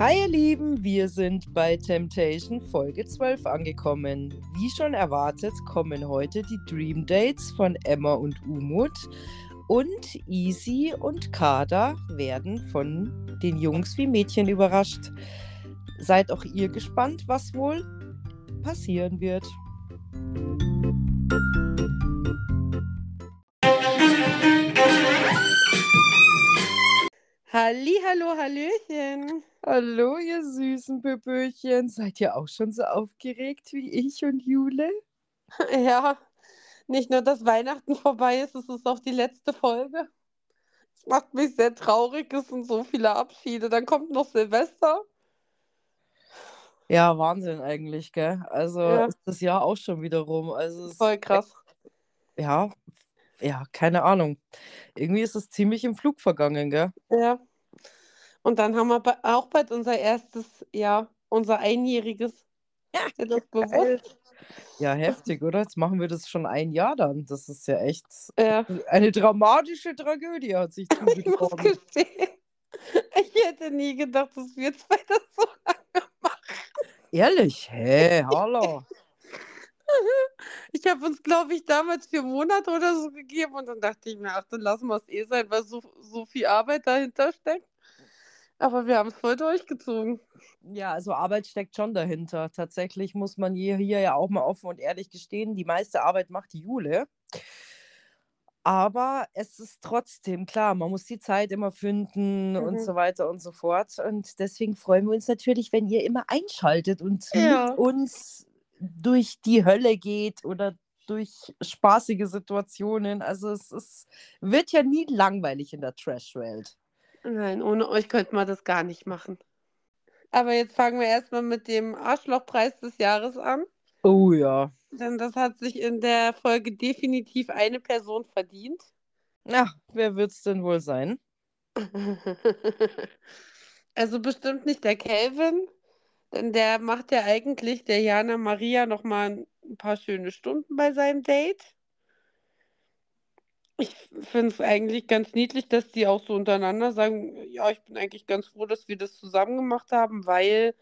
Hi ihr Lieben, wir sind bei Temptation Folge 12 angekommen. Wie schon erwartet kommen heute die Dream Dates von Emma und Umut und Easy und Kada werden von den Jungs wie Mädchen überrascht. Seid auch ihr gespannt, was wohl passieren wird. Halli, hallo, hallöchen. Hallo, ihr süßen Pöpöchen. Seid ihr auch schon so aufgeregt wie ich und Jule? Ja, nicht nur, dass Weihnachten vorbei ist, es ist auch die letzte Folge. Es macht mich sehr traurig, es sind so viele Abschiede. Dann kommt noch Silvester. Ja, Wahnsinn eigentlich, gell? Also Ja. ist das Jahr auch schon wieder rum. Also Voll krass. ja, ja, keine Ahnung. Irgendwie ist es ziemlich im Flug vergangen, gell? Ja. Und dann haben wir auch bald unser erstes Jahr, unser einjähriges. Dir das bewusst? Ja, heftig, oder? Jetzt machen wir das schon ein Jahr dann. Das ist ja echt Ja. eine dramatische Tragödie, hat sich Ich muss zugetragen. gestehen, ich hätte nie gedacht, dass wir zwei das so lange machen. Ehrlich? Hä, hallo. Ich habe uns, glaube ich, damals vier Monate oder so gegeben und dann dachte ich mir, ach, dann lassen wir es eh sein, weil so, so viel Arbeit dahinter steckt. Aber wir haben es voll durchgezogen. Ja, also Arbeit steckt schon dahinter. Tatsächlich muss man hier, hier ja auch mal offen und ehrlich gestehen, die meiste Arbeit macht die Jule. Aber es ist trotzdem klar, man muss die Zeit immer finden und Mhm. so weiter und so fort. Und deswegen freuen wir uns natürlich, wenn ihr immer einschaltet und Ja. mit uns durch die Hölle geht oder durch spaßige Situationen. Also es ist, wird ja nie langweilig in der Trash-Welt. Nein, ohne euch könnte man das gar nicht machen. Aber jetzt fangen wir erstmal mit dem Arschlochpreis des Jahres an. Oh ja. Denn das hat sich in der Folge definitiv eine Person verdient. Ja, wer wird es denn wohl sein? Also bestimmt nicht der Kelvin, denn der macht ja eigentlich der Jana Maria noch mal ein paar schöne Stunden bei seinem Date. Ich finde es eigentlich ganz niedlich, dass die auch so untereinander sagen, ja, ich bin eigentlich ganz froh, dass wir das zusammen gemacht haben, weil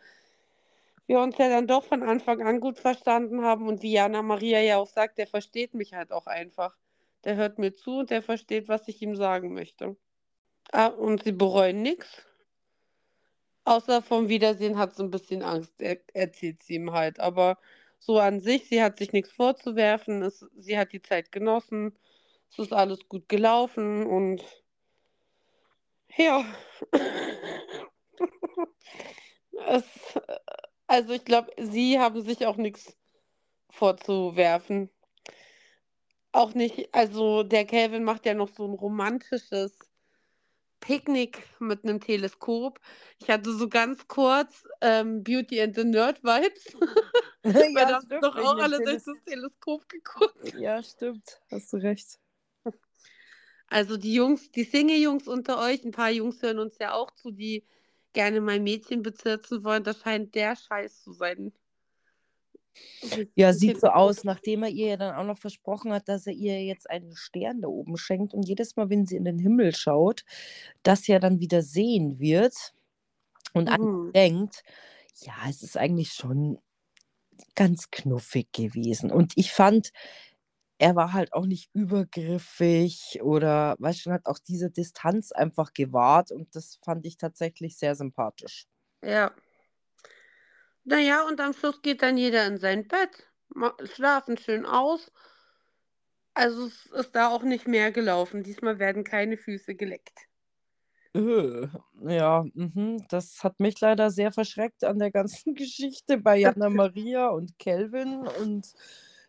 wir uns ja dann doch von Anfang an gut verstanden haben und wie Jana Maria ja auch sagt, der versteht mich halt auch einfach. Der hört mir zu und der versteht, was ich ihm sagen möchte. Ah, und sie bereuen nichts. Außer vom Wiedersehen hat sie ein bisschen Angst, er, erzählt sie ihm halt. Aber so an sich, sie hat sich nichts vorzuwerfen, es, sie hat die Zeit genossen, es ist alles gut gelaufen und ja. es, also ich glaube, sie haben sich auch nichts vorzuwerfen. Auch nicht, also der Calvin macht ja noch so ein romantisches Picknick mit einem Teleskop. Ich hatte so ganz kurz ähm, Beauty and the Nerd Vibes. Weil da haben stimmt, doch auch alle durch das Teleskop geguckt. Ja, stimmt. Hast du recht. Also die Jungs, die Single-Jungs unter euch, ein paar Jungs hören uns ja auch zu, die gerne mal Mädchen bezirzen wollen. Das scheint der Scheiß zu sein. Ja, sieht so aus, nachdem er ihr ja dann auch noch versprochen hat, dass er ihr jetzt einen Stern da oben schenkt und jedes Mal, wenn sie in den Himmel schaut, das ja dann wieder sehen wird und an Mhm. denkt, ja, es ist eigentlich schon ganz knuffig gewesen. Und ich fand, er war halt auch nicht übergriffig oder, weißt du, hat auch diese Distanz einfach gewahrt und das fand ich tatsächlich sehr sympathisch. Ja. Naja, und am Schluss geht dann jeder in sein Bett, schlafen schön aus. Also es ist da auch nicht mehr gelaufen. Diesmal werden keine Füße geleckt. Äh, Ja, mhm, das hat mich leider sehr verschreckt an der ganzen Geschichte bei Jana Maria und Kelvin und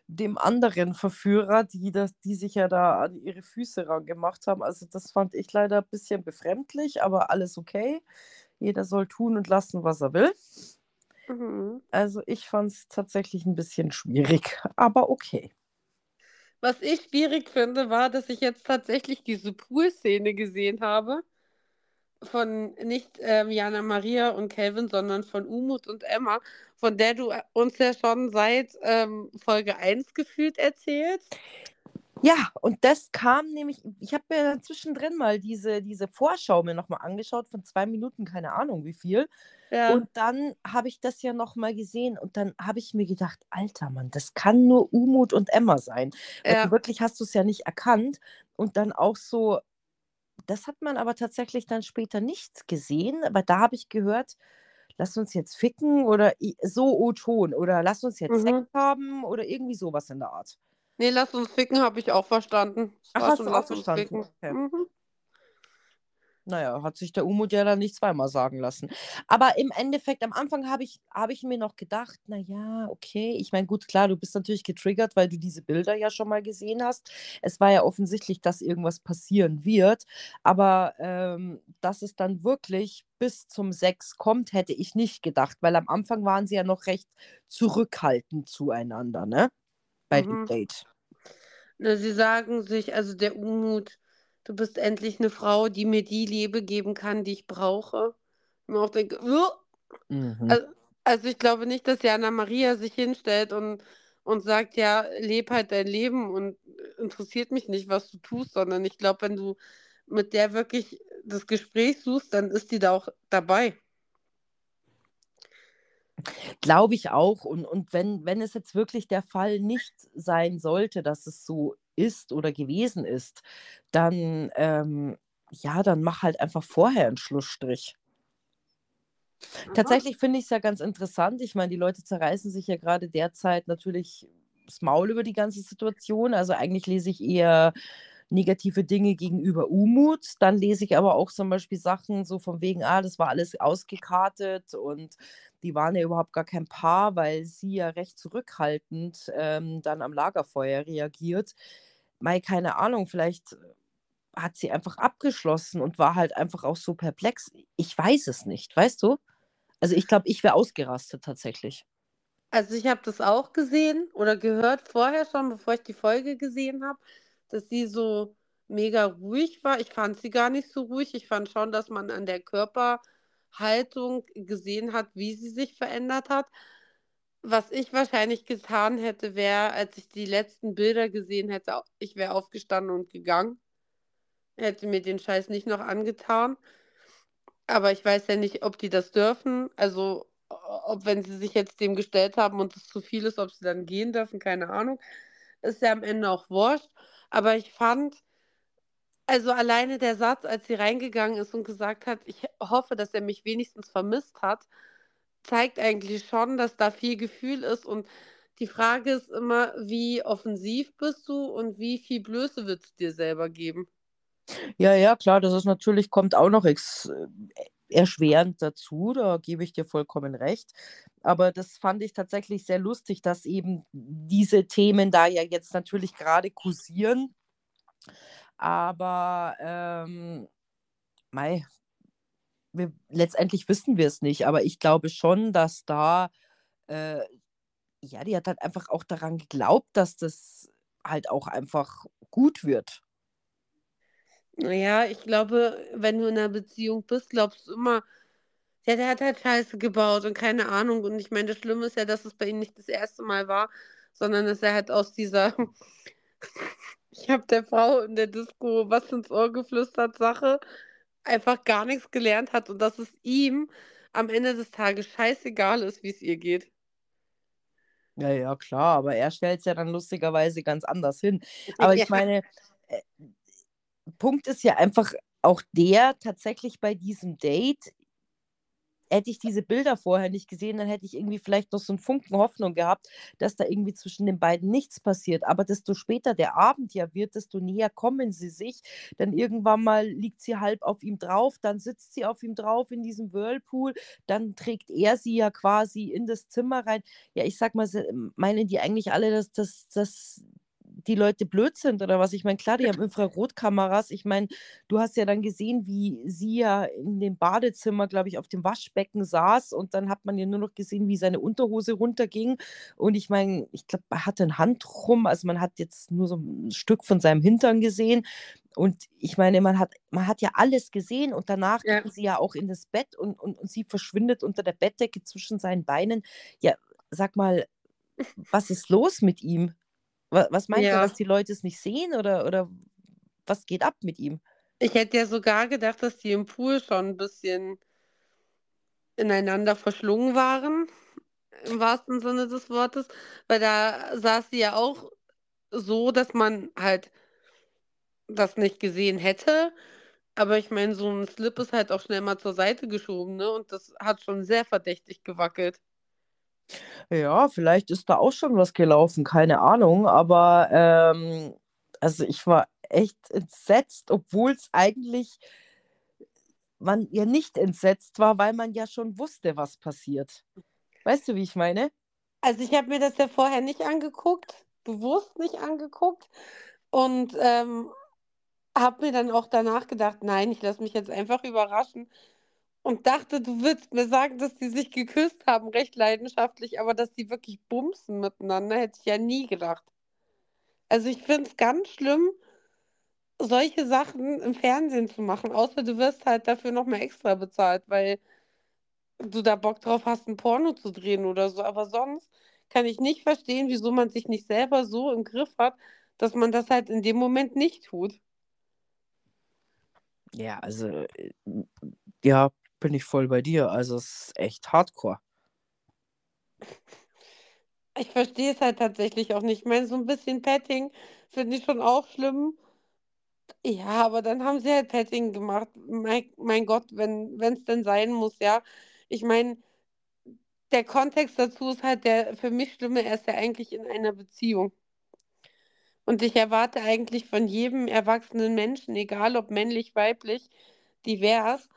dem anderen Verführer, die, das, die sich ja da an ihre Füße rangemacht haben. Also das fand ich leider ein bisschen befremdlich, aber alles okay. Jeder soll tun und lassen, was er will. Mhm. Also ich fand es tatsächlich ein bisschen schwierig, aber okay. Was ich schwierig finde, war, dass ich jetzt tatsächlich diese Pool-Szene gesehen habe. Von nicht ähm, Jana Maria und Calvin, sondern von Umut und Emma, von der du äh, uns ja schon seit ähm, Folge 1 gefühlt erzählst. Ja, und das kam nämlich, ich habe mir dann zwischendrin mal diese, diese Vorschau mir nochmal angeschaut von zwei Minuten, keine Ahnung wie viel. Ja. Und dann habe ich das ja nochmal gesehen und dann habe ich mir gedacht, alter Mann, das kann nur Umut und Emma sein. Ja. wirklich hast du es ja nicht erkannt. Und dann auch so, das hat man aber tatsächlich dann später nicht gesehen, aber da habe ich gehört, lass uns jetzt ficken oder so O-Ton oder lass uns jetzt Sex Mhm. haben oder irgendwie sowas in der Art. Nee, lass uns ficken, habe ich auch verstanden. Ach, hast schon, du auch verstanden? Okay. Mhm. Naja, hat sich der Umut ja dann nicht zweimal sagen lassen. Aber im Endeffekt, am Anfang habe ich, habe ich mir noch gedacht, naja, okay, ich meine, gut, klar, du bist natürlich getriggert, weil du diese Bilder ja schon mal gesehen hast. Es war ja offensichtlich, dass irgendwas passieren wird. Aber ähm, dass es dann wirklich bis zum Sex kommt, hätte ich nicht gedacht, weil am Anfang waren sie ja noch recht zurückhaltend zueinander, ne? Bei dem Mhm. Date. Na, Sie sagen sich, also der Umut, du bist endlich eine Frau, die mir die Liebe geben kann, die ich brauche. Und auch denke. Mhm. also, also ich glaube nicht, dass Jana Maria sich hinstellt und, und sagt, ja, leb halt dein Leben und interessiert mich nicht, was du tust, sondern ich glaube, wenn du mit der wirklich das Gespräch suchst, dann ist die da auch dabei. Glaube ich auch. Und, und wenn, wenn es jetzt wirklich der Fall nicht sein sollte, dass es so ist oder gewesen ist, dann, ähm, ja, dann mach halt einfach vorher einen Schlussstrich. Aha. Tatsächlich finde ich es ja ganz interessant. Ich meine, die Leute zerreißen sich ja gerade derzeit natürlich das Maul über die ganze Situation. Also eigentlich lese ich eher negative Dinge gegenüber Umut. Dann lese ich aber auch zum Beispiel Sachen so von wegen, ah, das war alles ausgekartet und die waren ja überhaupt gar kein Paar, weil sie ja recht zurückhaltend ähm, dann am Lagerfeuer reagiert. Mai, keine Ahnung, vielleicht hat sie einfach abgeschlossen und war halt einfach auch so perplex. Ich weiß es nicht, weißt du? Also ich glaube, ich wäre ausgerastet tatsächlich. Also ich habe das auch gesehen oder gehört vorher schon, bevor ich die Folge gesehen habe, dass sie so mega ruhig war. Ich fand sie gar nicht so ruhig. Ich fand schon, dass man an der Körperhaltung gesehen hat, wie sie sich verändert hat. Was ich wahrscheinlich getan hätte, wäre, als ich die letzten Bilder gesehen hätte, ich wäre aufgestanden und gegangen. Hätte mir den Scheiß nicht noch angetan. Aber ich weiß ja nicht, ob die das dürfen. Also, ob wenn sie sich jetzt dem gestellt haben und es zu viel ist, ob sie dann gehen dürfen, keine Ahnung. Ist ja am Ende auch wurscht. Aber ich fand, also alleine der Satz, als sie reingegangen ist und gesagt hat, ich hoffe, dass er mich wenigstens vermisst hat, zeigt eigentlich schon, dass da viel Gefühl ist. Und die Frage ist immer, wie offensiv bist du und wie viel Blöße willst du dir selber geben? Ja, ja, klar, das ist natürlich, kommt auch noch ex äh, erschwerend dazu, da gebe ich dir vollkommen recht. Aber das fand ich tatsächlich sehr lustig, dass eben diese Themen da ja jetzt natürlich gerade kursieren. Aber ähm, mei, wir, letztendlich wissen wir es nicht. Aber ich glaube schon, dass da, äh, ja, die hat halt einfach auch daran geglaubt, dass das halt auch einfach gut wird. Naja, ich glaube, wenn du in einer Beziehung bist, glaubst du immer, ja, der hat halt Scheiße gebaut und keine Ahnung. Und ich meine, das Schlimme ist ja, dass es bei ihm nicht das erste Mal war, sondern dass er halt aus dieser, ich habe der Frau in der Disco was ins Ohr geflüstert, Sache, einfach gar nichts gelernt hat und dass es ihm am Ende des Tages scheißegal ist, wie es ihr geht. Ja, ja, klar, aber er stellt es ja dann lustigerweise ganz anders hin. Aber Ja. ich meine, äh, Punkt ist ja einfach auch der, tatsächlich bei diesem Date, hätte ich diese Bilder vorher nicht gesehen, dann hätte ich irgendwie vielleicht noch so einen Funken Hoffnung gehabt, dass da irgendwie zwischen den beiden nichts passiert. Aber desto später der Abend ja wird, desto näher kommen sie sich. Dann irgendwann mal liegt sie halb auf ihm drauf, dann sitzt sie auf ihm drauf in diesem Whirlpool, dann trägt er sie ja quasi in das Zimmer rein. Ja, ich sag mal, meinen die eigentlich alle, dass, dass die Leute blöd sind oder was? Ich meine, klar, die haben Infrarotkameras. Ich meine, du hast ja dann gesehen, wie sie ja in dem Badezimmer, glaube ich, auf dem Waschbecken saß und dann hat man ja nur noch gesehen, wie seine Unterhose runterging. Und ich meine, ich glaube, er hatte ein Handtuch rum, also man hat jetzt nur so ein Stück von seinem Hintern gesehen. Und ich meine, man hat, man hat ja alles gesehen und danach Ja. sie ja auch in das Bett und, und, und sie verschwindet unter der Bettdecke zwischen seinen Beinen. Ja, sag mal, was ist los mit ihm? Wa was meint er, dass Ja. die Leute es nicht sehen oder oder was geht ab mit ihm? Ich hätte ja sogar gedacht, dass die im Pool schon 'n bisschen ineinander verschlungen waren, im wahrsten Sinne des Wortes, weil da saß sie ja auch so, dass man halt das nicht gesehen hätte. Aber ich meine, so 'n Slip ist halt auch schnell mal zur Seite geschoben, ne? Und das hat schon sehr verdächtig gewackelt. Ja, vielleicht ist da auch schon was gelaufen, keine Ahnung, aber, ähm, also, ich war echt entsetzt, obwohl's eigentlich man ja nicht entsetzt war, weil man ja schon wusste, was passiert. Weißt du, wie ich meine? Also, ich habe mir das ja vorher nicht angeguckt, bewusst nicht angeguckt und, ähm, habe mir dann auch danach gedacht: „Nein, ich lasse mich jetzt einfach überraschen“ und dachte, du willst mir sagen, dass die sich geküsst haben, recht leidenschaftlich, aber dass die wirklich bumsen miteinander, hätte ich ja nie gedacht. Also, ich finde es ganz schlimm solche Sachen im Fernsehen zu machen, außer du wirst halt dafür noch mal extra bezahlt, weil du da Bock drauf hast, 'n Porno zu drehen oder so. Aber sonst kann ich nicht verstehen, wieso man sich nicht selber so im Griff hat, dass man das halt in dem Moment nicht tut. Ja, also, äh, ja, bin ich voll bei dir. Also, es ist echt Hardcore. Ich verstehe es halt tatsächlich auch nicht. Ich meine, so 'n bisschen Petting finde ich schon auch schlimm. Ja, aber dann haben sie halt Petting gemacht. Mei mein Gott, wenn wenn's denn sein muss, ja. Ich meine, der Kontext dazu ist halt der für mich Schlimme, er ist ja eigentlich in einer Beziehung. Und ich erwarte eigentlich von jedem erwachsenen Menschen, egal ob männlich, weiblich, divers,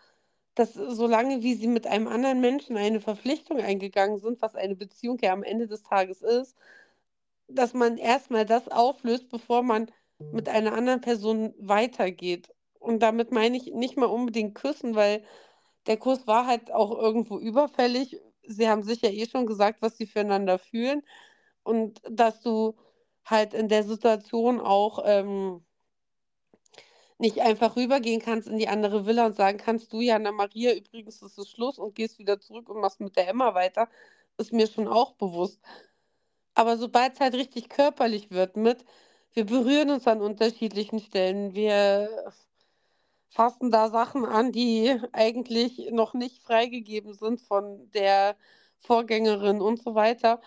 dass solange wie sie mit einem anderen Menschen eine Verpflichtung eingegangen sind, was eine Beziehung ja am Ende des Tages ist, dass man erst mal das auflöst, bevor man mit einer anderen Person weitergeht. Und damit meine ich nicht mal unbedingt küssen, weil der Kuss war halt auch irgendwo überfällig. Sie haben sich ja eh schon gesagt, was sie füreinander fühlen und dass du halt in der Situation auch, ähm nicht einfach rübergehen kannst in die andere Villa und sagen kannst: „Du, Jana Maria, übrigens ist es Schluss“ und gehst wieder zurück und machst mit der Emma weiter, ist mir schon auch bewusst. Aber sobald's halt richtig körperlich wird mit wir berühren uns an unterschiedlichen Stellen, wir fassen da Sachen an, die eigentlich noch nicht freigegeben sind von der Vorgängerin und so weiter,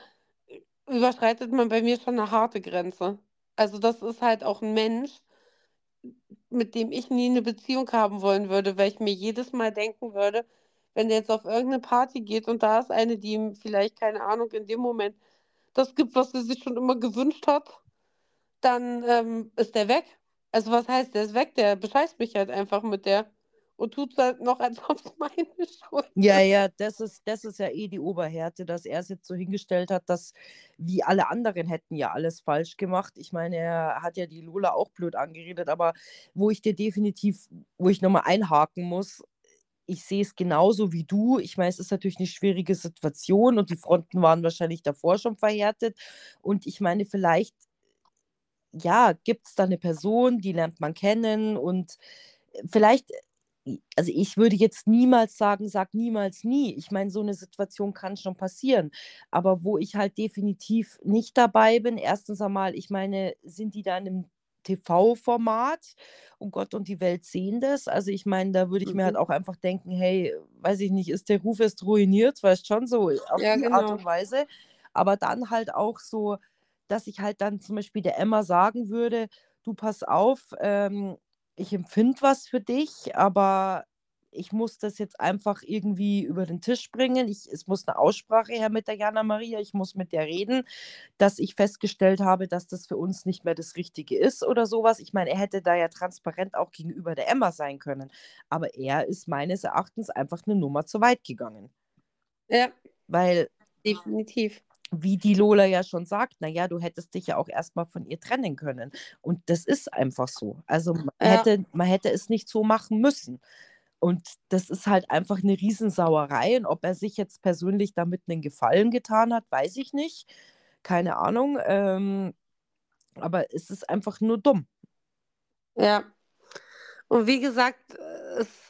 überschreitet man bei mir schon 'ne harte Grenze. Also, das ist halt auch 'n Mensch, mit dem ich nie 'ne Beziehung haben wollen würde, weil ich mir jedes Mal denken würde, wenn der jetzt auf irgend 'ne Party geht und da ist eine, die ihm vielleicht, keine Ahnung, in dem Moment das gibt, was er sich schon immer gewünscht hat, dann, ähm, ist der weg. Also, was heißt, der ist weg? Der bescheißt mich halt einfach mit der und tut's halt noch, als ob's meine Schuld Ja, ja, das ist das ist ja eh die Oberhärte, dass er's jetzt so hingestellt hat, dass wie alle anderen hätten ja alles falsch gemacht. Ich meine, er hat ja die Lola auch blöd angeredet, aber wo ich dir definitiv wo ich noch mal einhaken muss, ich sehe es genauso wie du. Ich meine, es ist natürlich 'ne schwierige Situation und die Fronten waren wahrscheinlich davor schon verhärtet. Und ich meine, vielleicht ja, gibt's da 'ne Person, die lernt man kennen und, vielleicht also, ich würde jetzt niemals sagen: „Sag niemals nie.“ Ich meine, so 'ne Situation kann schon passieren. Aber wo ich halt definitiv nicht dabei bin, erstens einmal, ich meine, sind die da in 'nem TV-Format und Gott und die Welt sehen das? Also, ich meine, da würde ich mir halt Mhm. auch einfach denken: „Hey, weiß ich nicht, ist der Ruf jetzt ruiniert?“ Weißt schon, so auf Ja, die Art genau. und Weise. Aber dann halt auch so, dass ich halt dann zum Beispiel der Emma sagen würde: „Du, pass auf, ähm, ich empfinde was für dich, aber ich muss das jetzt einfach irgendwie über den Tisch bringen. Ich es muss 'ne Aussprache her mit der Jana Maria. Ich muss mit der reden, dass ich festgestellt habe, dass das für uns nicht mehr das Richtige ist“ oder so was. Ich meine, er hätte da ja transparent auch gegenüber der Emma sein können. Aber er ist meines Erachtens einfach 'ne Nummer zu weit gegangen. Ja. Weil Definitiv. Wie die Lola ja schon sagt: „Na ja, du hättest dich ja auch erst mal von ihr trennen können.“ Und das ist einfach so. Also, man Ja. hätte man hätte es nicht so machen müssen. Und das ist halt einfach 'ne Riesensauerei. Und ob er sich jetzt persönlich damit 'nen Gefallen getan hat, weiß ich nicht. Keine Ahnung, ähm, aber es ist einfach nur dumm. Ja. Und wie gesagt, äh, es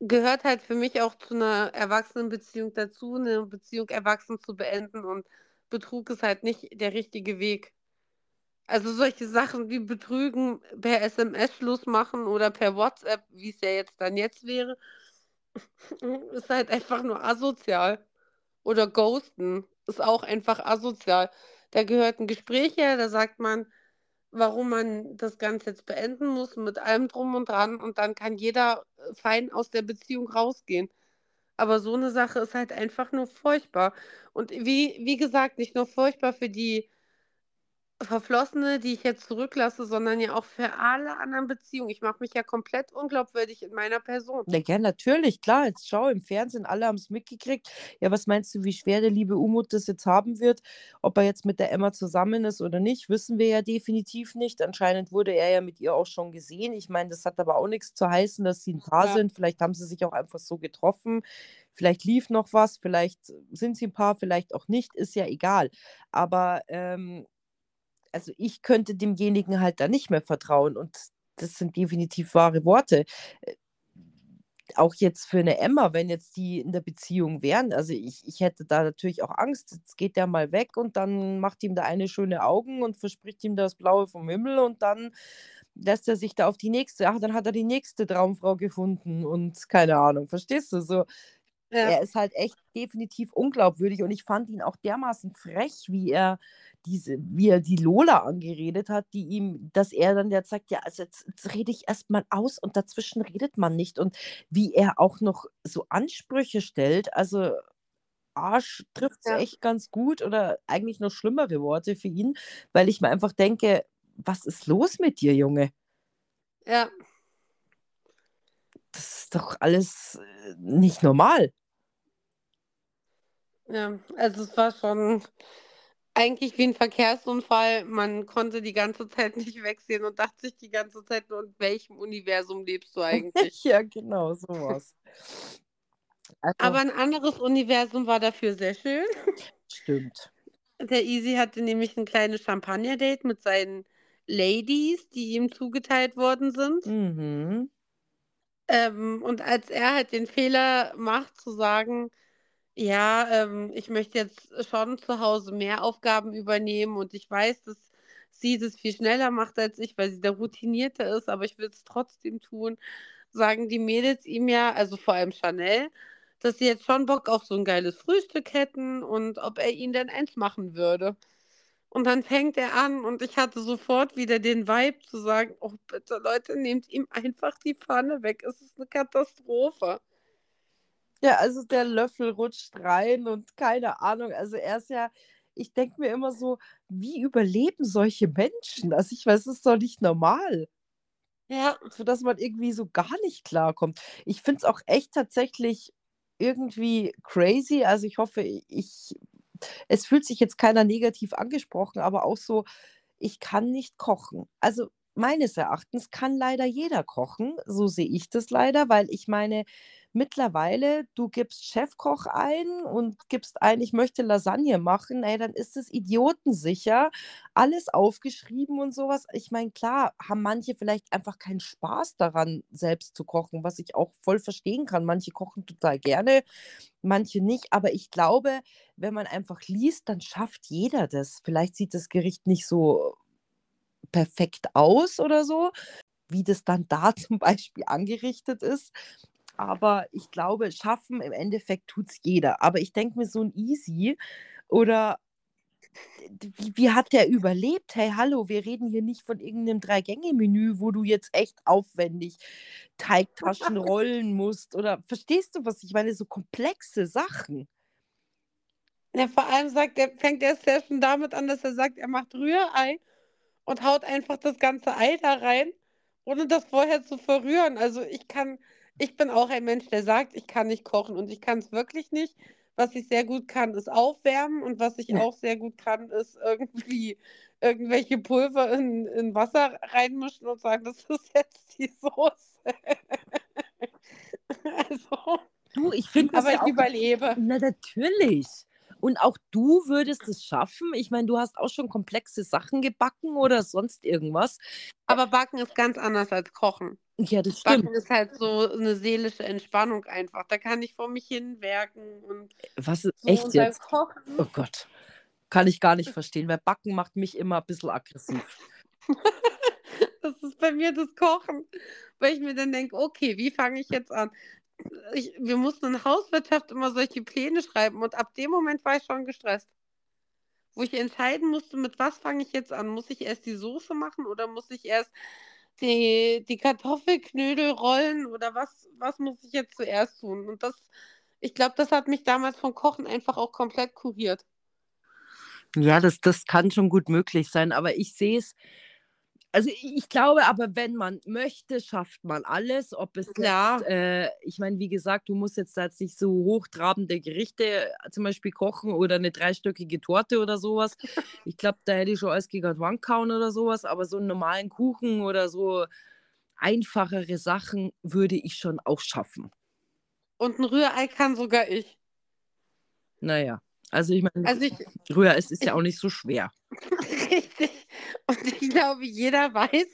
gehört halt für mich auch zu 'ner Erwachsenenbeziehung dazu, 'ne Beziehung erwachsen zu beenden und Betrug ist halt nicht der richtige Weg. Also solche Sachen wie Betrügen per SMS Schluss machen oder per WhatsApp, wie es ja jetzt dann jetzt wäre, ist halt einfach nur asozial. Oder Ghosten ist auch einfach asozial. Da gehört ein Gespräch her, da sagt man, warum man das Ganze jetzt beenden muss mit allem drum und dran und dann kann jeder äh, fein aus der Beziehung rausgehen. Aber so eine Sache ist halt einfach nur furchtbar. Und wie, wie gesagt, nicht nur furchtbar für die Verflossene, die ich jetzt zurücklasse, sondern ja auch für alle anderen Beziehungen. Ich mache mich ja komplett unglaubwürdig in meiner Person. Ja, ja, natürlich, klar. Jetzt schau im Fernsehen, alle haben es mitgekriegt. Ja, was meinst du, wie schwer der liebe Umut das jetzt haben wird? Ob er jetzt mit der Emma zusammen ist oder nicht, wissen wir ja definitiv nicht. Anscheinend wurde er ja mit ihr auch schon gesehen. Ich meine, das hat aber auch nichts zu heißen, dass sie ein Paar Ja. sind. Vielleicht haben sie sich auch einfach so getroffen. Vielleicht lief noch was, vielleicht sind sie ein Paar, vielleicht auch nicht, ist ja egal. Aber ähm, also ich könnte demjenigen halt da nicht mehr vertrauen und das sind definitiv wahre Worte. Äh, Auch jetzt für eine Emma, wenn jetzt die in der Beziehung wären, also ich, ich hätte da natürlich auch Angst, jetzt geht der mal weg und dann macht ihm da eine schöne Augen und verspricht ihm das Blaue vom Himmel und dann lässt er sich da auf die nächste, ach, dann hat er die nächste Traumfrau gefunden und keine Ahnung, verstehst du? So, Ja. er ist halt echt definitiv unglaubwürdig und ich fand ihn auch dermaßen frech, wie er diese, wie er die Lola angeredet hat, die ihm, dass er dann jetzt sagt, ja, also jetzt, jetzt rede ich erstmal aus und dazwischen redet man nicht und wie er auch noch so Ansprüche stellt, also Arsch trifft es Ja. echt ganz gut oder eigentlich noch schlimmere Worte für ihn, weil ich mir einfach denke, was ist los mit dir, Junge? Ja. Das ist doch alles äh, nicht normal. Ja, also es war schon eigentlich wie ein Verkehrsunfall. Man konnte die ganze Zeit nicht wegsehen und dachte sich die ganze Zeit nur, in welchem Universum lebst du eigentlich? ja, genau, sowas. Also, Aber ein anderes Universum war dafür sehr schön. stimmt. Der Easy hatte nämlich ein kleines Champagner-Date mit seinen Ladies, die ihm zugeteilt worden sind. Mhm. Ähm, und als er halt den Fehler macht, zu sagen, ja, ähm, ich möchte jetzt schon zu Hause mehr Aufgaben übernehmen und ich weiß, dass sie das viel schneller macht als ich, weil sie der Routinierte ist, aber ich will es trotzdem tun, sagen die Mädels ihm ja, also vor allem Chanel, dass sie jetzt schon Bock auf so ein geiles Frühstück hätten und ob er ihnen denn eins machen würde. Und dann fängt er an und ich hatte sofort wieder den Vibe zu sagen, oh bitte Leute, nehmt ihm einfach die Pfanne weg. Es ist eine Katastrophe. Ja, also der Löffel rutscht rein und keine Ahnung. Also er ist ja, ich denke mir immer so, wie überleben solche Menschen? Also ich weiß, es ist doch nicht normal, Ja, so dass man irgendwie so gar nicht klarkommt. Ich finde es auch echt tatsächlich irgendwie crazy. Also ich hoffe, ich, es fühlt sich jetzt keiner negativ angesprochen, aber auch so, ich kann nicht kochen. Also meines Erachtens kann leider jeder kochen, so sehe ich das leider, weil ich meine, mittlerweile, du gibst Chefkoch ein und gibst ein, ich möchte Lasagne machen, ey, dann ist es idiotensicher, alles aufgeschrieben und sowas. Ich meine, klar, haben manche vielleicht einfach keinen Spaß daran, selbst zu kochen, was ich auch voll verstehen kann. Manche kochen total gerne, manche nicht, aber ich glaube, wenn man einfach liest, dann schafft jeder das. Vielleicht sieht das Gericht nicht so perfekt aus oder so, wie das dann da zum Beispiel angerichtet ist. Aber ich glaube, schaffen im Endeffekt tut es jeder. Aber ich denke mir, so ein Easy oder wie, wie hat der überlebt? Hey, hallo, wir reden hier nicht von irgendeinem Drei-Gänge-Menü, wo du jetzt echt aufwendig Teigtaschen rollen musst. Oder verstehst du, was ich meine? So komplexe Sachen. Ja, vor allem sagt er, fängt er ja schon damit an, dass er sagt, er macht Rührei und haut einfach das ganze Ei da rein, ohne das vorher zu verrühren. Also ich kann, ich bin auch ein Mensch, der sagt, ich kann nicht kochen und ich kann es wirklich nicht. Was ich sehr gut kann, ist aufwärmen und was ich Ja. auch sehr gut kann, ist irgendwie irgendwelche Pulver in, in Wasser reinmischen und sagen, das ist jetzt die Soße. also, Du, ich finde das aber ja ich auch überlebe. Na, natürlich. Und auch du würdest es schaffen. Ich meine, du hast auch schon komplexe Sachen gebacken oder sonst irgendwas. Aber Backen ist ganz anders als Kochen. Ja, das stimmt. Backen ist halt so eine seelische Entspannung einfach. Da kann ich vor mich hin werken und Was ist so. echt jetzt? Kochen, Oh Gott. Kann ich gar nicht verstehen, weil Backen macht mich immer ein bisschen aggressiv. das ist bei mir das Kochen, weil ich mir dann denke, okay, wie fange ich jetzt an? Ich, wir mussten in Hauswirtschaft immer solche Pläne schreiben und ab dem Moment war ich schon gestresst. Wo ich entscheiden musste, mit was fange ich jetzt an? Muss ich erst die Soße machen oder muss ich erst die, die Kartoffelknödel rollen oder was, was muss ich jetzt zuerst tun? Und das, ich glaube, das hat mich damals vom Kochen einfach auch komplett kuriert. Ja, das, das kann schon gut möglich sein, aber ich sehe es. Also ich glaube aber, wenn man möchte, schafft man alles. Ob es Klar. jetzt, äh, ich meine, wie gesagt, du musst jetzt da jetzt nicht so hochtrabende Gerichte äh, zum Beispiel kochen oder eine dreistöckige Torte oder sowas. Ich glaube, da hätte ich schon alles gegen Wand kauen oder sowas, aber so einen normalen Kuchen oder so einfachere Sachen würde ich schon auch schaffen. Und ein Rührei kann sogar ich. Naja, also ich meine, Also ich, Rührei ist, ist ich, ja auch nicht so schwer. richtig. Und ich glaube, jeder weiß,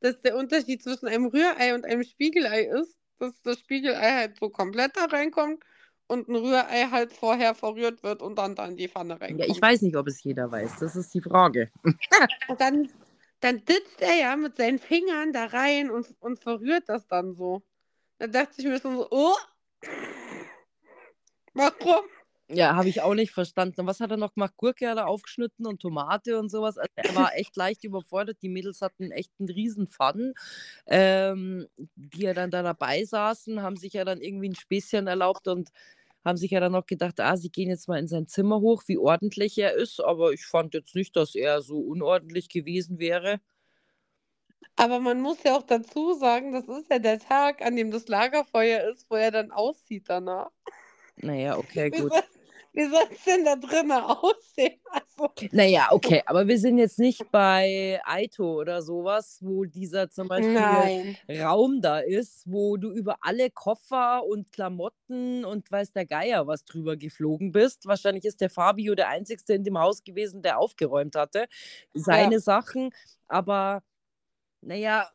dass der Unterschied zwischen einem Rührei und einem Spiegelei ist, dass das Spiegelei halt so komplett da reinkommt und ein Rührei halt vorher verrührt wird und dann da in die Pfanne Ja, ich reinkommt. weiß nicht, ob es jeder weiß. Das ist die Frage. Und dann, dann ditzt er ja mit seinen Fingern da rein und, und verrührt das dann so. Da dachte ich mir schon so, oh, warum? Ja, habe ich auch nicht verstanden. Und was hat er noch gemacht? Gurke hat er aufgeschnitten und Tomate und sowas. Also er war echt leicht überfordert. Die Mädels hatten echt einen riesen Fun, ähm, die ja dann da dabei saßen, haben sich ja dann irgendwie ein Späßchen erlaubt und haben sich ja dann noch gedacht, ah, sie gehen jetzt mal in sein Zimmer hoch, wie ordentlich er ist. Aber ich fand jetzt nicht, dass er so unordentlich gewesen wäre. Aber man muss ja auch dazu sagen, das ist ja der Tag, an dem das Lagerfeuer ist, wo er dann aussieht danach. Naja, okay, gut. Wie soll es denn da drinnen aussehen? Also, Naja, okay, aber wir sind jetzt nicht bei Aito oder sowas, wo dieser zum Beispiel nein. Raum da ist, wo du über alle Koffer und Klamotten und weiß der Geier was drüber geflogen bist. Wahrscheinlich ist der Fabio der Einzige in dem Haus gewesen, der aufgeräumt hatte. Seine Ja. Sachen, aber naja,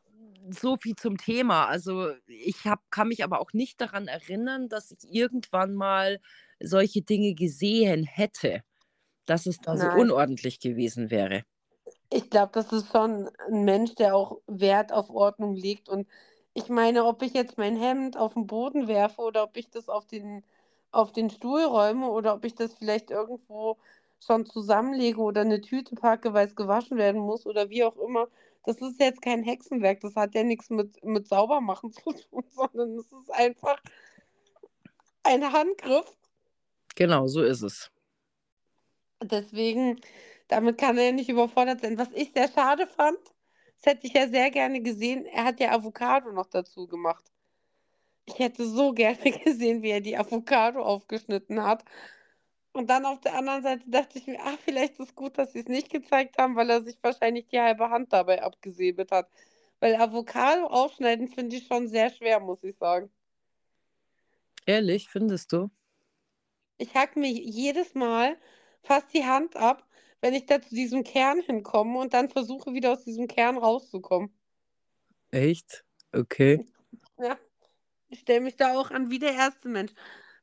so viel zum Thema. Also ich hab, kann mich aber auch nicht daran erinnern, dass ich irgendwann mal solche Dinge gesehen hätte, dass es da so unordentlich gewesen wäre. Ich glaube, das ist schon ein Mensch, der auch Wert auf Ordnung legt. Und ich meine, ob ich jetzt mein Hemd auf den Boden werfe oder ob ich das auf den, auf den Stuhl räume oder ob ich das vielleicht irgendwo schon zusammenlege oder eine Tüte packe, weil es gewaschen werden muss oder wie auch immer. Das ist jetzt kein Hexenwerk. Das hat ja nichts mit, mit Saubermachen zu tun, sondern es ist einfach ein Handgriff. Genau, so ist es. Deswegen, damit kann er ja nicht überfordert sein. Was ich sehr schade fand, das hätte ich ja sehr gerne gesehen, er hat ja Avocado noch dazu gemacht. Ich hätte so gerne gesehen, wie er die Avocado aufgeschnitten hat. Und dann auf der anderen Seite dachte ich mir, ach, vielleicht ist es gut, dass sie es nicht gezeigt haben, weil er sich wahrscheinlich die halbe Hand dabei abgesäbelt hat. Weil Avocado aufschneiden finde ich schon sehr schwer, muss ich sagen. Ehrlich, findest du? Ich hack mir jedes Mal fast die Hand ab, wenn ich da zu diesem Kern hinkomme und dann versuche, wieder aus diesem Kern rauszukommen. Echt? Okay. Ja, ich stelle mich da auch an wie der erste Mensch.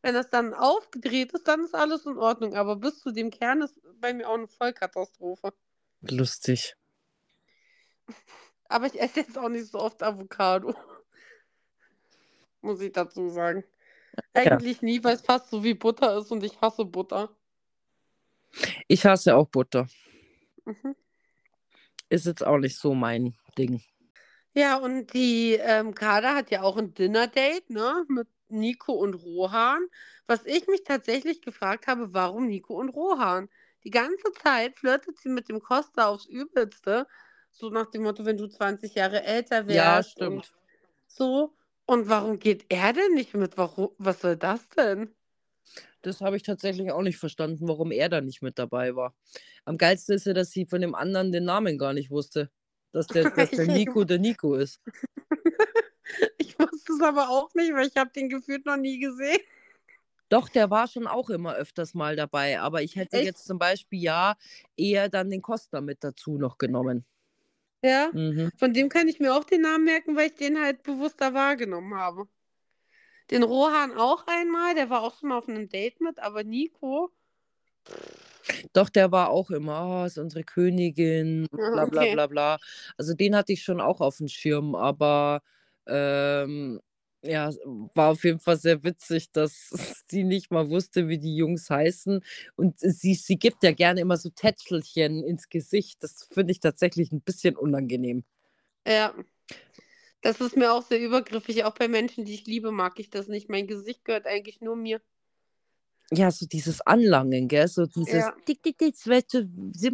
Wenn das dann aufgedreht ist, dann ist alles in Ordnung. Aber bis zu dem Kern ist bei mir auch eine Vollkatastrophe. Lustig. Aber ich esse jetzt auch nicht so oft Avocado. Muss ich dazu sagen. Ja. Eigentlich nie, weil es fast so wie Butter ist und ich hasse Butter. Ich hasse auch Butter. Mhm. Ist jetzt auch nicht so mein Ding. Ja, und die ähm, Kader hat ja auch ein Dinner-Date, ne, mit Nico und Rohan. Was ich mich tatsächlich gefragt habe, warum Nico und Rohan? Die ganze Zeit flirtet sie mit dem Costa aufs Übelste. So nach dem Motto, wenn du 20 Jahre älter wärst. Ja, stimmt. So. Und warum geht er denn nicht mit? Warum, was soll das denn? Das habe ich tatsächlich auch nicht verstanden, warum er da nicht mit dabei war. Am geilsten ist ja, dass sie von dem anderen den Namen gar nicht wusste. Dass der, dass der Nico der Nico ist. Ich wusste es aber auch nicht, weil ich habe den gefühlt noch nie gesehen. Doch, der war schon auch immer öfters mal dabei. Aber ich hätte Echt? jetzt zum Beispiel ja eher dann den Costa mit dazu noch genommen. Ja, Mhm. von dem kann ich mir auch den Namen merken, weil ich den halt bewusster wahrgenommen habe. Den Rohan auch einmal, der war auch schon mal auf einem Date mit, aber Nico, Doch, der war auch immer: „Oh, ist unsere Königin“ und Ah, bla bla okay. bla bla. Also, den hatte ich schon auch aufm Schirm, aber, ähm, ja, war auf jeden Fall sehr witzig, dass sie nicht mal wusste, wie die Jungs heißen und sie sie gibt ja gerne immer so Tätschelchen ins Gesicht. Das finde ich tatsächlich 'n bisschen unangenehm. Ja. Das ist mir auch sehr übergriffig. Auch bei Menschen, die ich liebe, mag ich das nicht. Mein Gesicht gehört eigentlich nur mir. Ja, so dieses Anlangen, gell? So dieses: Ja.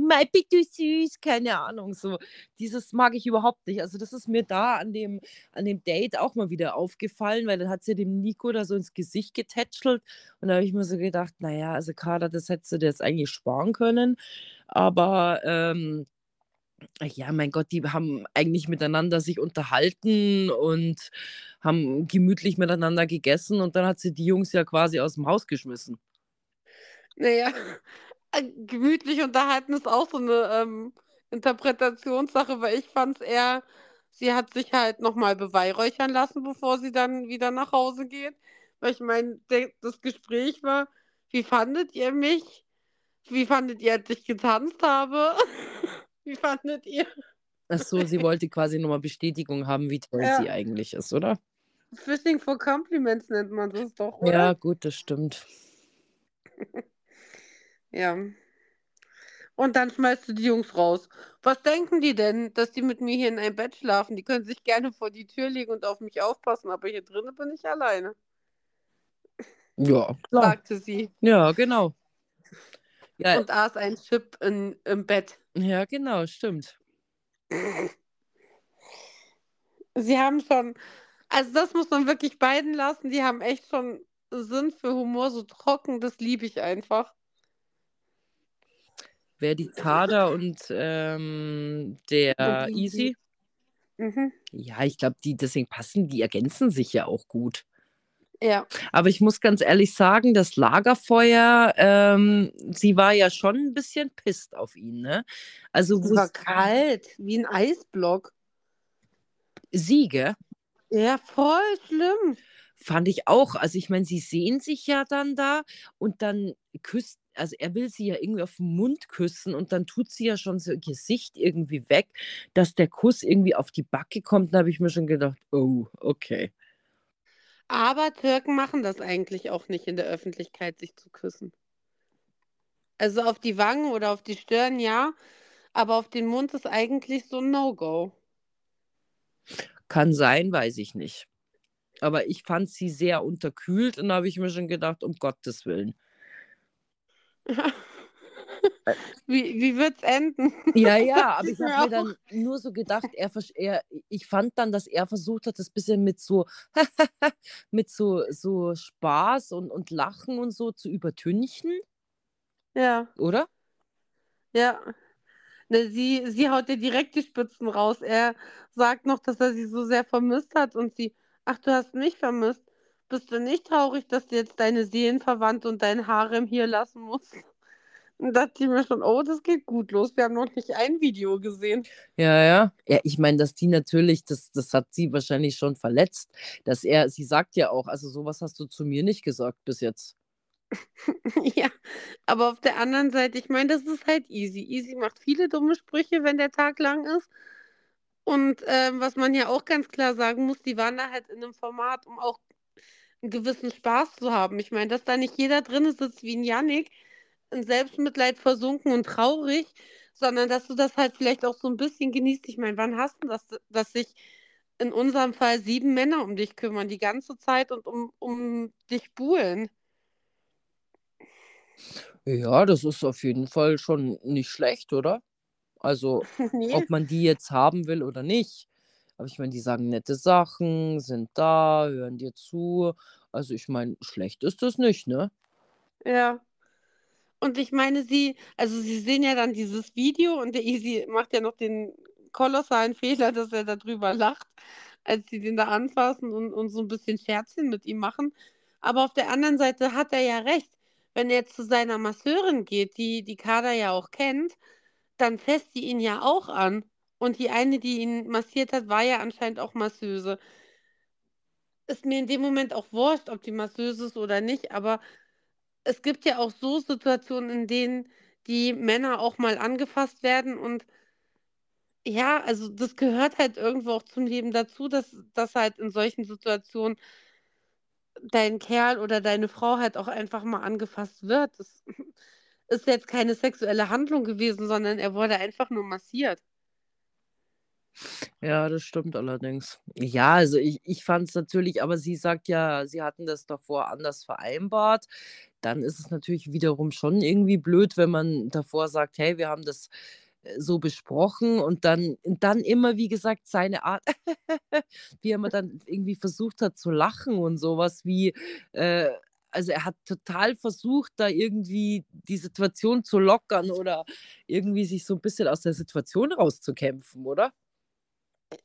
„Sei bitte süß“, keine Ahnung, so. Dieses mag ich überhaupt nicht. Also, das ist mir da an dem an dem Date auch mal wieder aufgefallen, weil dann hat sie dem Nico da so ins Gesicht getätschelt und da habe ich mir so gedacht: „Na ja, also Carla, das hättest du dir jetzt eigentlich sparen können.“ Aber, ähm, ja, mein Gott, die haben eigentlich miteinander sich unterhalten und haben gemütlich miteinander gegessen und dann hat sie die Jungs ja quasi aus'm Haus geschmissen. Na ja, äh, gemütlich unterhalten ist auch so 'ne, ähm, Interpretationssache, weil ich fand's eher sie hat sich halt noch mal beweihräuchern lassen, bevor sie dann wieder nach Hause geht. Weil ich meine, das Gespräch war: „Wie fandet ihr mich? Wie fandet ihr, als ich getanzt habe? Wie fandet ihr?“ Ach so, sie wollte quasi noch mal Bestätigung haben, wie toll Ja. sie eigentlich ist, oder? Fishing for compliments nennt man das doch, oder? Ja, gut, das stimmt. Ja. Und dann schmeißt du die Jungs raus. Was denken die denn, dass die mit mir hier in einem Bett schlafen? Die können sich gerne vor die Tür legen und auf mich aufpassen, aber hier drinnen bin ich alleine. Ja, klar. Sagte sie. Ja, genau. Ja. Und aß ein Chip in im Bett. Ja, genau, stimmt. Sie haben schon also, das muss man wirklich beiden lassen. Die haben echt schon Sinn für Humor, so trocken, das liebe ich einfach. Wer die Carla und, ähm, Und der Easy. Easy? Mhm. Ja, ich glaube, die deswegen passen die ergänzen sich ja auch gut. Ja. Aber ich muss ganz ehrlich sagen, das Lagerfeuer, ähm, sie war ja schon 'n bisschen pisst auf ihn, ne? Also, wo war kalt, wie 'n Eisblock. Sie, gell? Ja, voll schlimm. Fand ich auch. Also, ich meine, sie sehen sich ja dann da und dann küsst also, er will sie ja irgendwie auf 'n Mund küssen und dann tut sie ja schon so ihr Gesicht irgendwie weg, dass der Kuss irgendwie auf die Backe kommt. Da habe ich mir schon gedacht: „Oh, okay.“ Aber Türken machen das eigentlich auch nicht in der Öffentlichkeit, sich zu küssen. Also, auf die Wangen oder auf die Stirn ja, aber auf den Mund ist eigentlich so 'n No-Go. Kann sein, weiß ich nicht. Aber ich fand sie sehr unterkühlt und da habe ich mir schon gedacht: „Um Gottes Willen.“ Wie wie wird's enden? Ja, ja, aber ich habe mir dann nur so gedacht, er er ich fand dann, dass er versucht hat, das bisschen mit so mit so so Spaß und und Lachen und so zu übertünchen. Ja. Oder? Ja. Ne, sie sie haut ja direkt die Spitzen raus. Er sagt noch, dass er sie so sehr vermisst hat und sie: „Ach, du hast mich vermisst? Bist du nicht traurig, dass du jetzt deine Seelenverwandte und dein Harem hier lassen musst?“ Und dachte ich mir schon: „Oh, das geht gut los. Wir haben noch nicht ein Video gesehen.“ Ja, ja. Ja, ich meine, dass die natürlich das das hat sie wahrscheinlich schon verletzt, dass er sie sagt ja auch: „Also, so was hast du zu mir nicht gesagt bis jetzt.“ Ja, aber auf der anderen Seite, ich meine, das ist halt Easy. Easy macht viele dumme Sprüche, wenn der Tag lang ist. Und, ähm, was man ja auch ganz klar sagen muss, die waren da halt in 'nem Format, um auch 'n gewissen Spaß zu haben. Ich meine, dass da nicht jeder drinnen sitzt wie 'n Jannik, in Selbstmitleid versunken und traurig, sondern dass du das halt vielleicht auch so 'n bisschen genießt. Ich meine, wann hast 'n das, dass sich in unserem Fall 7 Männer um dich kümmern die ganze Zeit und um um dich buhlen? Ja, das ist auf jeden Fall schon nicht schlecht, oder? Also, Ne. ob man die jetzt haben will oder nicht. Aber ich meine, die sagen nette Sachen, sind da, hören dir zu. Also, ich meine, schlecht ist das nicht, ne? Ja. Und ich meine, sie also, sie sehen ja dann dieses Video und der Easy macht ja noch den kolossalen Fehler, dass er da drüber lacht, als sie den da anfassen und und so 'n bisschen Scherzchen mit ihm machen. Aber auf der anderen Seite hat er ja recht. Wenn er zu seiner Masseurin geht, die die Carla ja auch kennt, dann fasst die ihn ja auch an. Und die eine, die ihn massiert hat, war ja anscheinend auch Masseuse. Ist mir in dem Moment auch wurscht, ob die Masseuse ist oder nicht, aber es gibt ja auch so Situationen, in denen die Männer auch mal angefasst werden und ja, also das gehört halt irgendwo auch zum Leben dazu, dass, dass halt in solchen Situationen dein Kerl oder deine Frau halt auch einfach mal angefasst wird. Das ist jetzt keine sexuelle Handlung gewesen, sondern er wurde einfach nur massiert. Ja, das stimmt allerdings. Ja, also ich, ich fand es natürlich, aber sie sagt ja, sie hatten das davor anders vereinbart. Dann ist es natürlich wiederum schon irgendwie blöd, wenn man davor sagt, hey, wir haben das äh, so besprochen und dann, dann immer, wie gesagt, seine Art, wie er dann irgendwie versucht hat zu lachen und sowas wie, äh, also er hat total versucht, da irgendwie die Situation zu lockern oder irgendwie sich so ein bisschen aus der Situation rauszukämpfen, oder?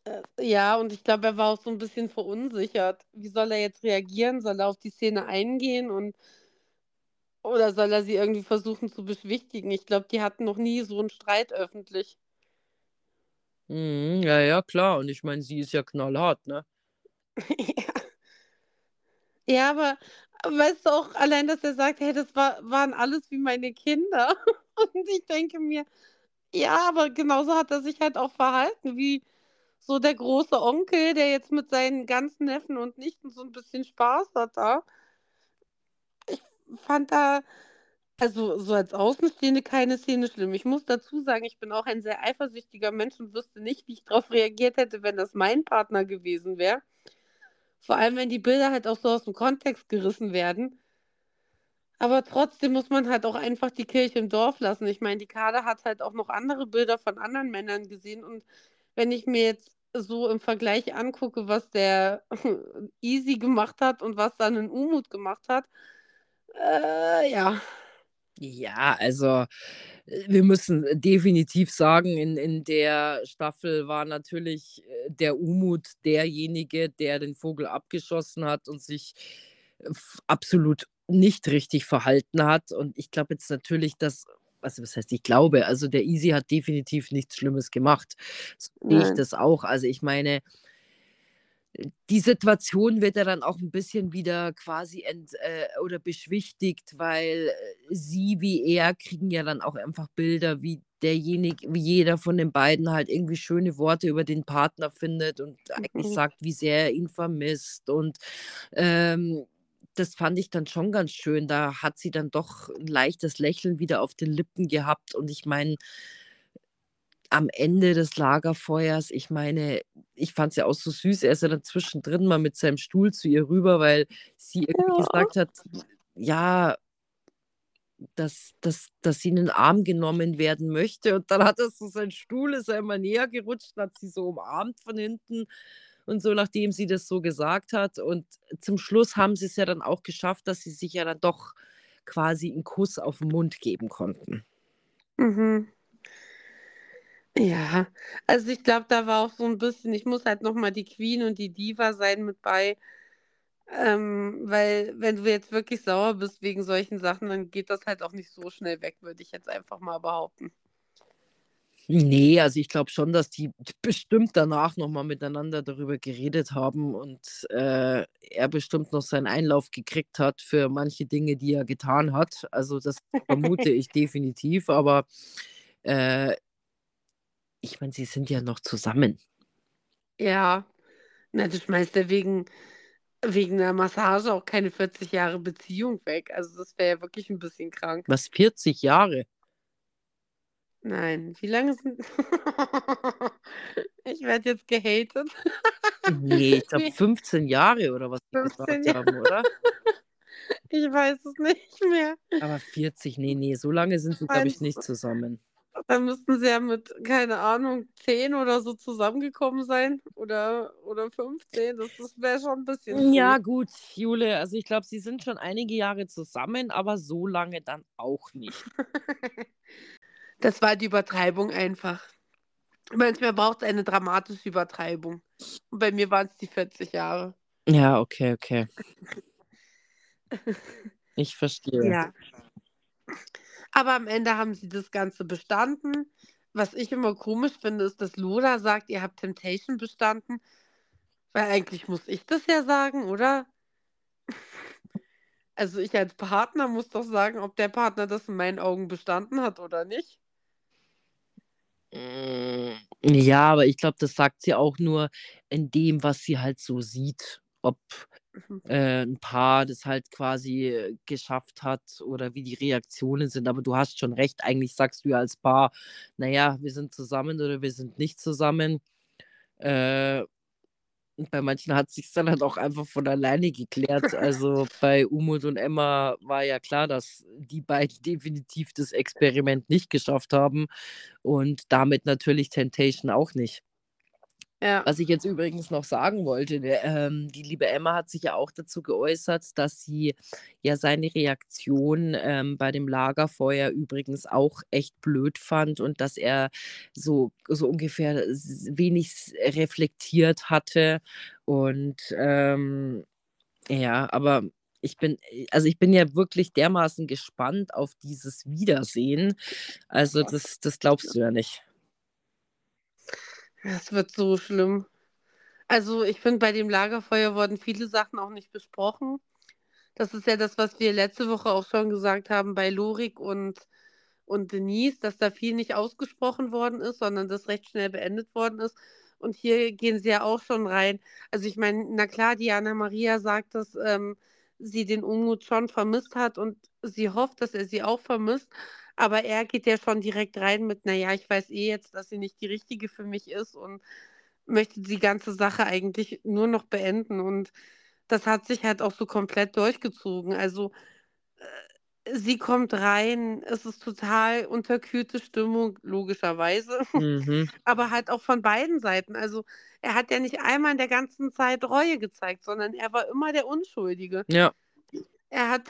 Äh, ja, und ich glaube, er war auch so ein bisschen verunsichert. Wie soll er jetzt reagieren? Soll er auf die Szene eingehen und oder soll er sie irgendwie versuchen zu beschwichtigen? Ich glaube, die hatten noch nie so einen Streit öffentlich. Mhm, ja, ja, klar. Und ich meine, sie ist ja knallhart, ne? Ja. Ja, aber weißt du auch allein, dass er sagt: „Hey, das war waren alles wie meine Kinder.“ Und ich denke mir: „Ja, aber genauso hat er sich halt auch verhalten wie so der große Onkel, der jetzt mit seinen ganzen Neffen und Nichten so ein bisschen Spaß hat da. Ich fand da also, so als Außenstehende keine Szene schlimm. Ich muss dazu sagen, ich bin auch ein sehr eifersüchtiger Mensch und wüsste nicht, wie ich darauf reagiert hätte, wenn das mein Partner gewesen wäre. Vor allem, wenn die Bilder halt auch so aus dem Kontext gerissen werden. Aber trotzdem muss man halt auch einfach die Kirche im Dorf lassen. Ich meine, die Kader hat halt auch noch andere Bilder von anderen Männern gesehen und wenn ich mir jetzt so im Vergleich angucke, was der Easy gemacht hat und was dann ein Umut gemacht hat, äh, ja. Ja, also äh, wir müssen definitiv sagen, in, in der Staffel war natürlich äh, der Umut derjenige, der den Vogel abgeschossen hat und sich äh, absolut nicht richtig verhalten hat. Und ich glaube jetzt natürlich, dass also was heißt ich glaube, also der Easy hat definitiv nichts Schlimmes gemacht. So sehe ich das auch. Also ich meine, die Situation wird ja dann auch ein bisschen wieder quasi ent äh, oder beschwichtigt, weil, äh, sie wie er kriegen ja dann auch einfach Bilder, wie derjenige wie jeder von den beiden halt irgendwie schöne Worte über den Partner findet und eigentlich Mhm. sagt, wie sehr er ihn vermisst und, ähm das fand ich dann schon ganz schön. Da hat sie dann doch 'n leichtes Lächeln wieder auf den Lippen gehabt und ich meine, am Ende des Lagerfeuers, ich meine, ich fand es ja auch so süß. Er ist ja dann zwischendrin mal mit seinem Stuhl zu ihr rüber, weil sie irgendwie Ja. gesagt hat, ja, dass dass dass sie in den Arm genommen werden möchte und dann hat er so seinen Stuhl ist er immer näher gerutscht und hat sie so umarmt von hinten und so, nachdem sie das so gesagt hat. Und zum Schluss haben sie es ja dann auch geschafft, dass sie sich ja dann doch quasi 'n Kuss auf 'n Mund geben konnten. Mhm. Ja, also ich glaube, da war auch so ein bisschen ich muss halt noch mal die Queen und die Diva sein mit bei, ähm, weil wenn du jetzt wirklich sauer bist wegen solchen Sachen, dann geht das halt auch nicht so schnell weg, würde ich jetzt einfach mal behaupten. Ne, also ich glaube schon, dass die bestimmt danach noch mal miteinander darüber geredet haben und, äh, er bestimmt noch seinen Einlauf gekriegt hat für manche Dinge, die er getan hat. Also, das vermute ich definitiv, aber, äh ich meine, sie sind ja noch zusammen. Ja, na, du schmeißt ja wegen wegen 'ner Massage auch keine 40 Jahre Beziehung weg. Also, das wäre ja wirklich ein bisschen krank. Was, 40 Jahre? Nein, wie lange sind Ich werde jetzt gehatet. Ne, ich glaube Wie 15 Jahre oder was die 15 gesagt Jahre? haben, oder? Ich weiß es nicht mehr. Aber 40, ne, ne, so lange sind sie, glaube ich, nicht zusammen. Dann müssten sie ja mit, keine Ahnung, 10 oder so zusammengekommen sein oder oder 15. Das das wäre schon 'n bisschen früh. Ja gut, Jule, also ich glaube, sie sind schon einige Jahre zusammen, aber so lange dann auch nicht. Das war die Übertreibung einfach. Manchmal braucht's eine dramatische Übertreibung. Und bei mir waren's die 40 Jahre. Ja, okay, okay. Ich verstehe. Ja. Aber am Ende haben sie das Ganze bestanden. Was ich immer komisch finde, ist, dass Lola sagt, ihr habt Temptation bestanden, weil eigentlich muss ich das ja sagen, oder? Also ich als Partner muss doch sagen, ob der Partner das in meinen Augen bestanden hat oder nicht. Hm, ja, aber ich glaube, das sagt sie auch nur in dem, was sie halt so sieht. Ob Mhm. äh, 'n Paar das halt quasi geschafft hat oder wie die Reaktionen sind. Aber du hast schon recht, eigentlich sagst du ja als Paar: „Na ja, wir sind zusammen oder wir sind nicht zusammen.“ Äh, und bei manchen hat sich's dann halt auch einfach von alleine geklärt. Also, bei Umut und Emma war ja klar, dass die beiden definitiv das Experiment nicht geschafft haben und damit natürlich Temptation auch nicht. Ja. Was ich jetzt übrigens noch sagen wollte, der ähm, die liebe Emma hat sich ja auch dazu geäußert, dass sie ja seine Reaktion, ähm, bei dem Lagerfeuer übrigens auch echt blöd fand und dass er so so ungefähr wenig reflektiert hatte. Und, ähm, ja, aber ich bin äh, also, ich bin ja wirklich dermaßen gespannt auf dieses Wiedersehen. Also, das das glaubst du ja nicht. Es wird so schlimm. Also, ich finde, bei dem Lagerfeuer wurden viele Sachen auch nicht besprochen. Das ist ja das, was wir letzte Woche auch schon gesagt haben bei Lorik und und Denise, dass da viel nicht ausgesprochen worden ist, sondern das recht schnell beendet worden ist. Und hier gehen sie ja auch schon rein. Also, ich meine, na klar, Diana Maria sagt, dass, ähm, sie den Umut schon vermisst hat und sie hofft, dass er sie auch vermisst. Aber er geht ja schon direkt rein mit: „Na ja, ich weiß eh jetzt, dass sie nicht die Richtige für mich ist“ und möchte die ganze Sache eigentlich nur noch beenden. Und das hat sich halt auch so komplett durchgezogen. Also, äh, sie kommt rein, es ist total unterkühlte Stimmung, logischerweise, Mhm. aber halt auch von beiden Seiten. Also, er hat ja nicht einmal in der ganzen Zeit Reue gezeigt, sondern er war immer der Unschuldige. Ja. Er hat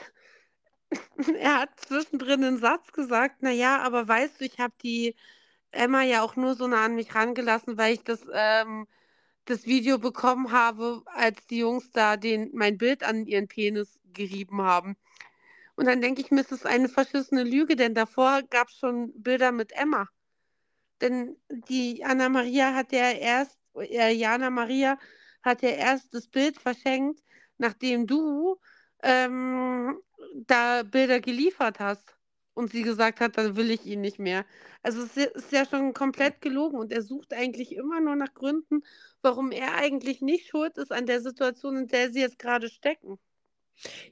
er hat zwischendrin 'nen Satz gesagt: „Na ja, aber weißt du, ich habe die Emma ja auch nur so nah an mich rangelassen, weil ich das ähm, das Video bekommen habe, als die Jungs da den mein Bild an ihren Penis gerieben haben.“ Und dann denke ich mir, es ist eine verschissene Lüge, denn davor gab's schon Bilder mit Emma. Denn die Anna Maria hat ja erst äh, Jana Maria hat ja erst das Bild verschenkt, nachdem du, ähm, da Bilder geliefert hast und sie gesagt hat: „Dann will ich ihn nicht mehr.“ Also, es ist ja schon komplett gelogen und er sucht eigentlich immer nur nach Gründen, warum er eigentlich nicht schuld ist an der Situation, in der sie jetzt grade stecken.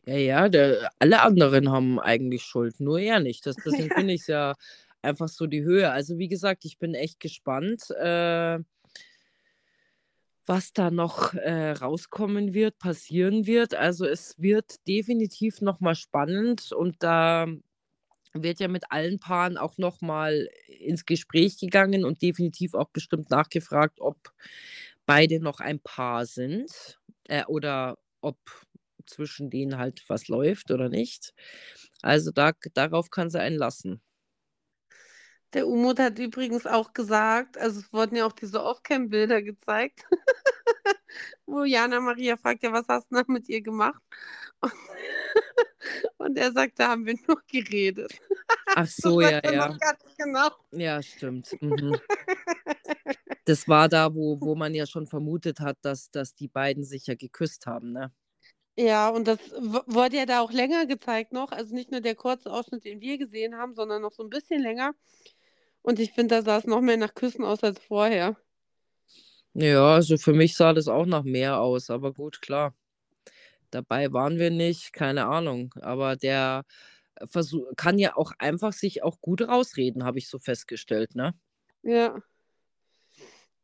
Ja, ja, der alle anderen haben eigentlich Schuld, nur er nicht. Das deswegen Ja. finde ich's ja einfach so die Höhe. Also, wie gesagt, ich bin echt gespannt, äh was da noch, äh, rauskommen wird, passieren wird. Also, es wird definitiv noch mal spannend und da wird ja mit allen Paaren auch noch mal ins Gespräch gegangen und definitiv auch bestimmt nachgefragt, ob beide noch ein Paar sind, äh, oder ob zwischen denen halt was läuft oder nicht. Also, da darauf kann sie einen lassen. Der Umut hat übrigens auch gesagt also, es wurden ja auch diese Offcam-Bilder gezeigt, wo Jana Maria fragt: „Ja, was hast 'n da mit ihr gemacht?“ Und und er sagt: „Da haben wir nur geredet.“ Ach so, ja, ja. noch genau. Ja, stimmt. Mhm. Das war da, wo wo man ja schon vermutet hat, dass dass die beiden sich ja geküsst haben, ne? Ja, und das wurde ja da auch länger gezeigt noch. Also, nicht nur der kurze Ausschnitt, den wir gesehen haben, sondern noch so 'n bisschen länger. Und ich finde, da sah es noch mehr nach Küssen aus als vorher. Ja, also, für mich sah das auch nach mehr aus, aber gut, klar. Dabei waren wir nicht, keine Ahnung. Aber der versu kann ja auch einfach sich auch gut rausreden, habe ich so festgestellt, ne? Ja.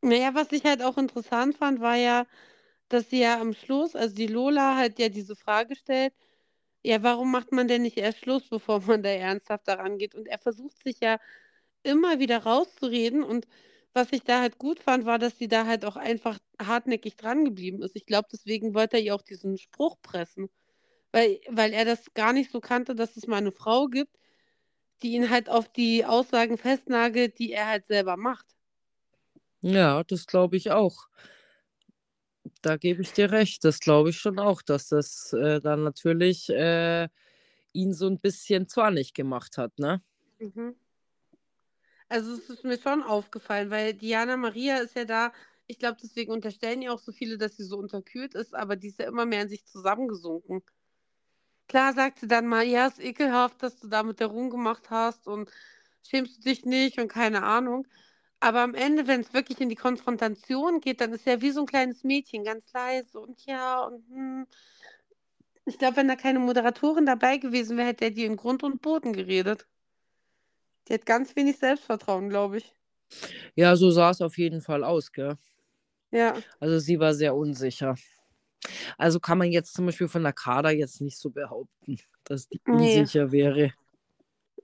Na ja, was ich halt auch interessant fand, war ja, dass sie ja am Schluss also, die Lola hat ja diese Frage stellt: „Ja, warum macht man denn nicht erst Schluss, bevor man da ernsthaft da rangeht?“ Und er versucht sich ja immer wieder rauszureden und was ich da halt gut fand, war, dass sie da halt auch einfach hartnäckig drangeblieben ist. Ich glaube, deswegen wollte er ihr auch diesen Spruch pressen, weil weil er das gar nicht so kannte, dass es mal 'ne Frau gibt, die ihn halt auf die Aussagen festnagelt, die er halt selber macht. Ja, das glaube ich auch. Da gebe ich dir recht. Das glaube ich schon auch, dass das, äh, dann natürlich, äh, ihn so 'n bisschen zornig gemacht hat, ne? Mhm. Also, es ist mir schon aufgefallen, weil Diana Maria ist ja da ich glaube, deswegen unterstellen ihr auch so viele, dass sie so unterkühlt ist, aber die ist ja immer mehr in sich zusammengesunken. Klar sagt sie dann mal, ja, ist ekelhaft, dass du da mit der rumgemacht hast und schämst du dich nicht und keine Ahnung. Aber am Ende, wenn es wirklich in die Konfrontation geht, dann ist er wie so ein kleines Mädchen, ganz leise und ja und hm. Ich glaube, wenn da keine Moderatorin dabei gewesen wäre, hätte er die in Grund und Boden geredet. Die hat ganz wenig Selbstvertrauen, glaube ich. Ja, so sah es auf jeden Fall aus, gell? Ja. Also sie war sehr unsicher. Also kann man jetzt zum Beispiel von der Kader jetzt nicht so behaupten, dass die Nee. unsicher wäre.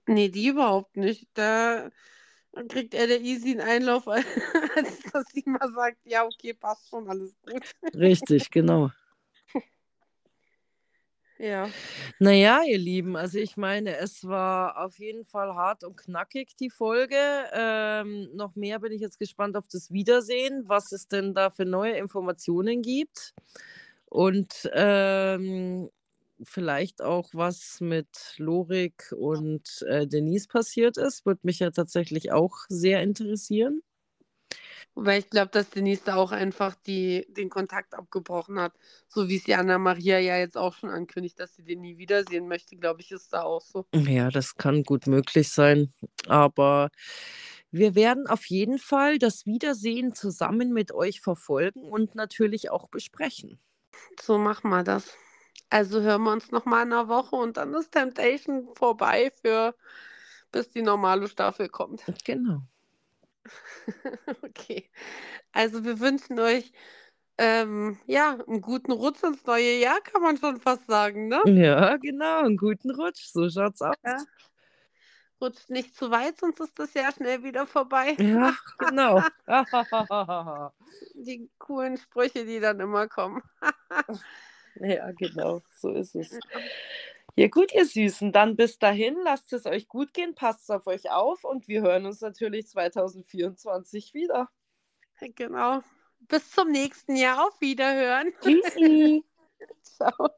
Nee, die überhaupt nicht. Da kriegt er der Easy einen Einlauf, als dass sie mal sagt, ja, okay, passt schon, alles gut. Richtig, genau. Ja. Naja, ihr Lieben, also ich meine, es war auf jeden Fall hart und knackig, die Folge. Ähm, noch mehr bin ich jetzt gespannt auf das Wiedersehen, was es denn da für neue Informationen gibt. Und ähm, vielleicht auch, was mit Lorik und äh, Denise passiert ist, würde mich ja tatsächlich auch sehr interessieren. Weil ich glaube, dass Denise da auch einfach die, den Kontakt abgebrochen hat. So wie es die Anna-Maria ja jetzt auch schon ankündigt, dass sie den nie wiedersehen möchte, glaube ich, ist da auch so. Ja, das kann gut möglich sein. Aber wir werden auf jeden Fall das Wiedersehen zusammen mit euch verfolgen und natürlich auch besprechen. So machen wir das. Also hören wir uns nochmal in einer Woche und dann ist Temptation vorbei für bis die normale Staffel kommt. Genau. okay. Also wir wünschen euch ähm, ja einen guten Rutsch ins neue Jahr, kann man schon fast sagen, ne? Ja, genau, einen guten Rutsch. So schaut's aus. Ja. Rutscht nicht zu weit, sonst ist das Jahr schnell wieder vorbei. Ja, genau. Die coolen Sprüche, die dann immer kommen. ja, genau, so ist es. Ja gut, ihr Süßen, dann bis dahin, lasst es euch gut gehen, passt auf euch auf und wir hören uns natürlich 2024 wieder. Genau. Bis zum nächsten Jahr. Auf Wiederhören. Tschüssi. Ciao.